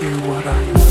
do what I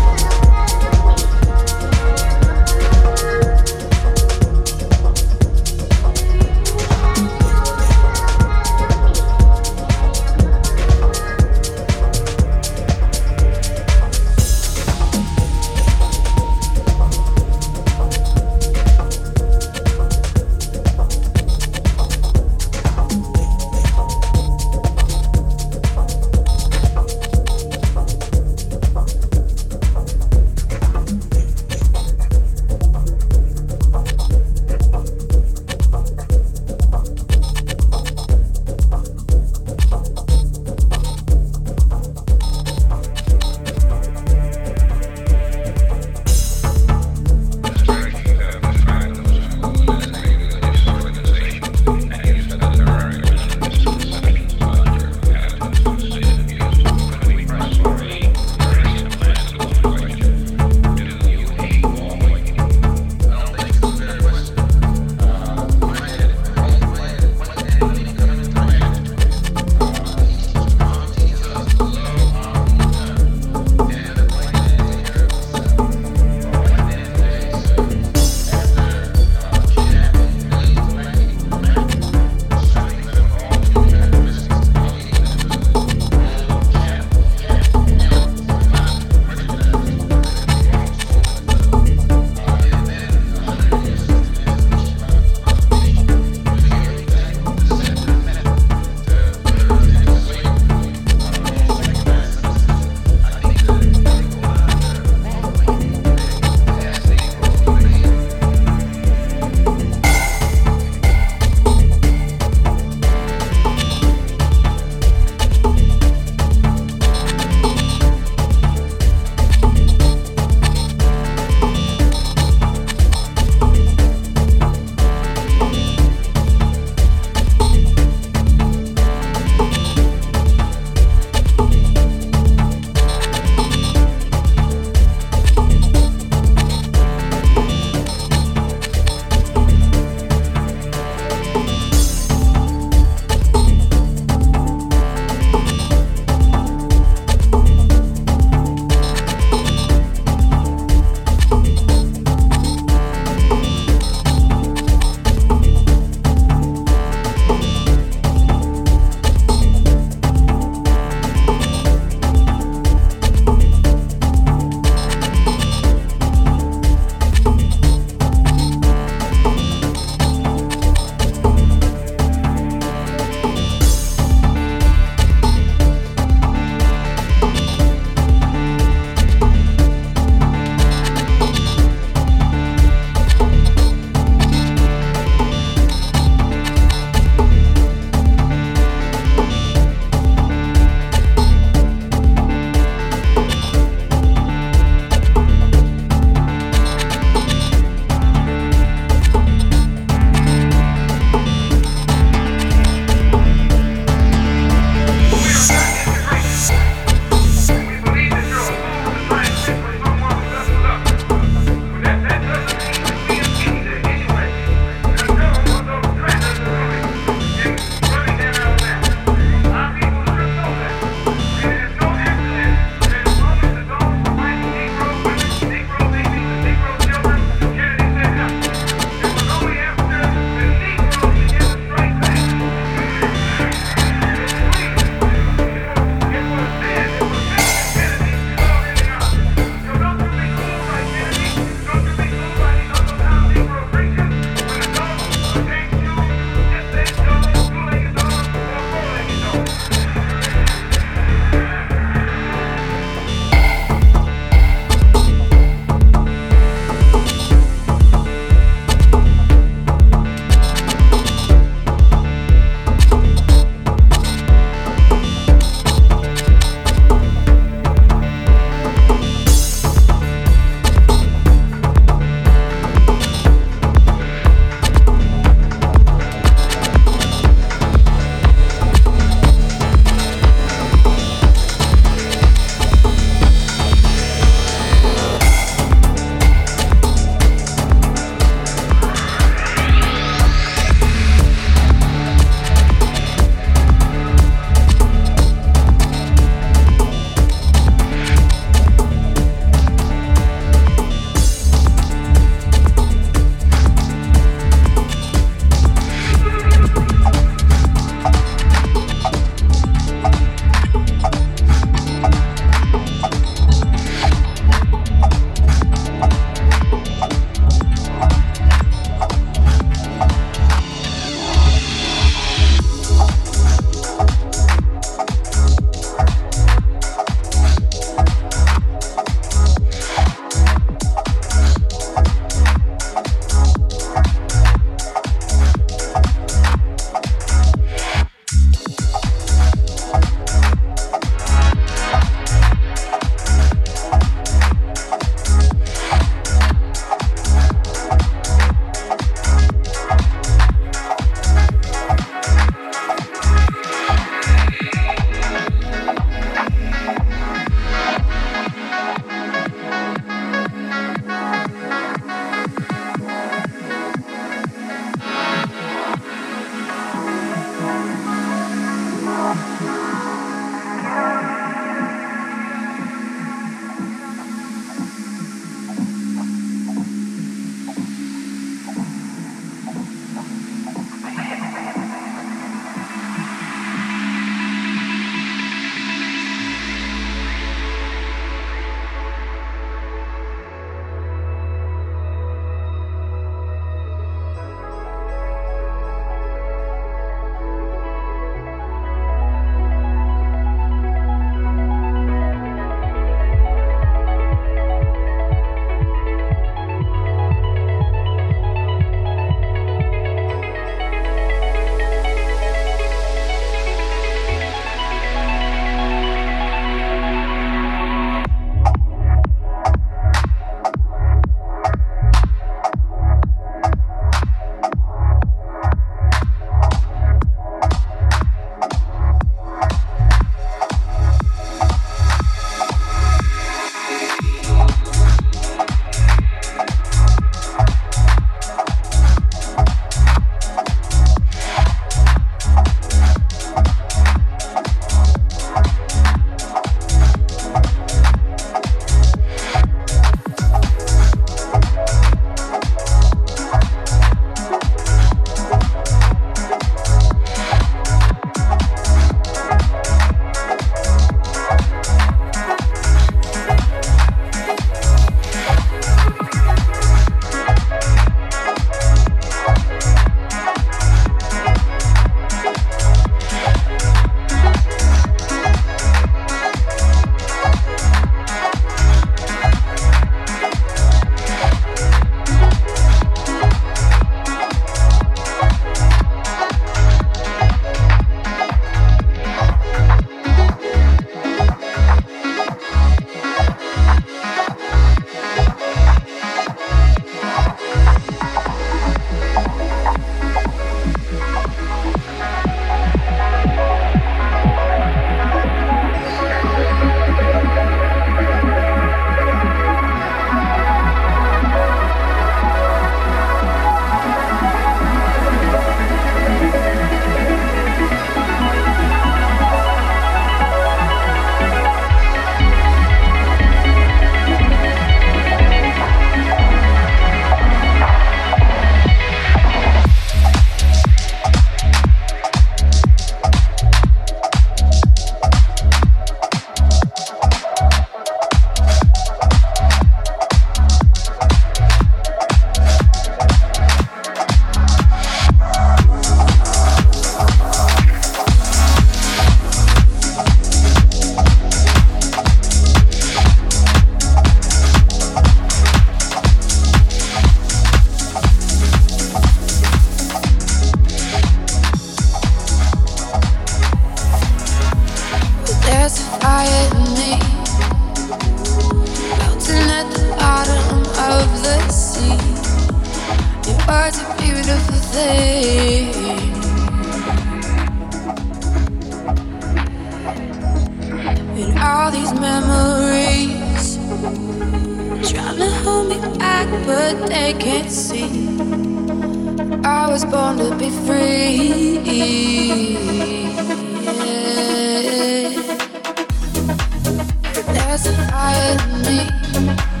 with me.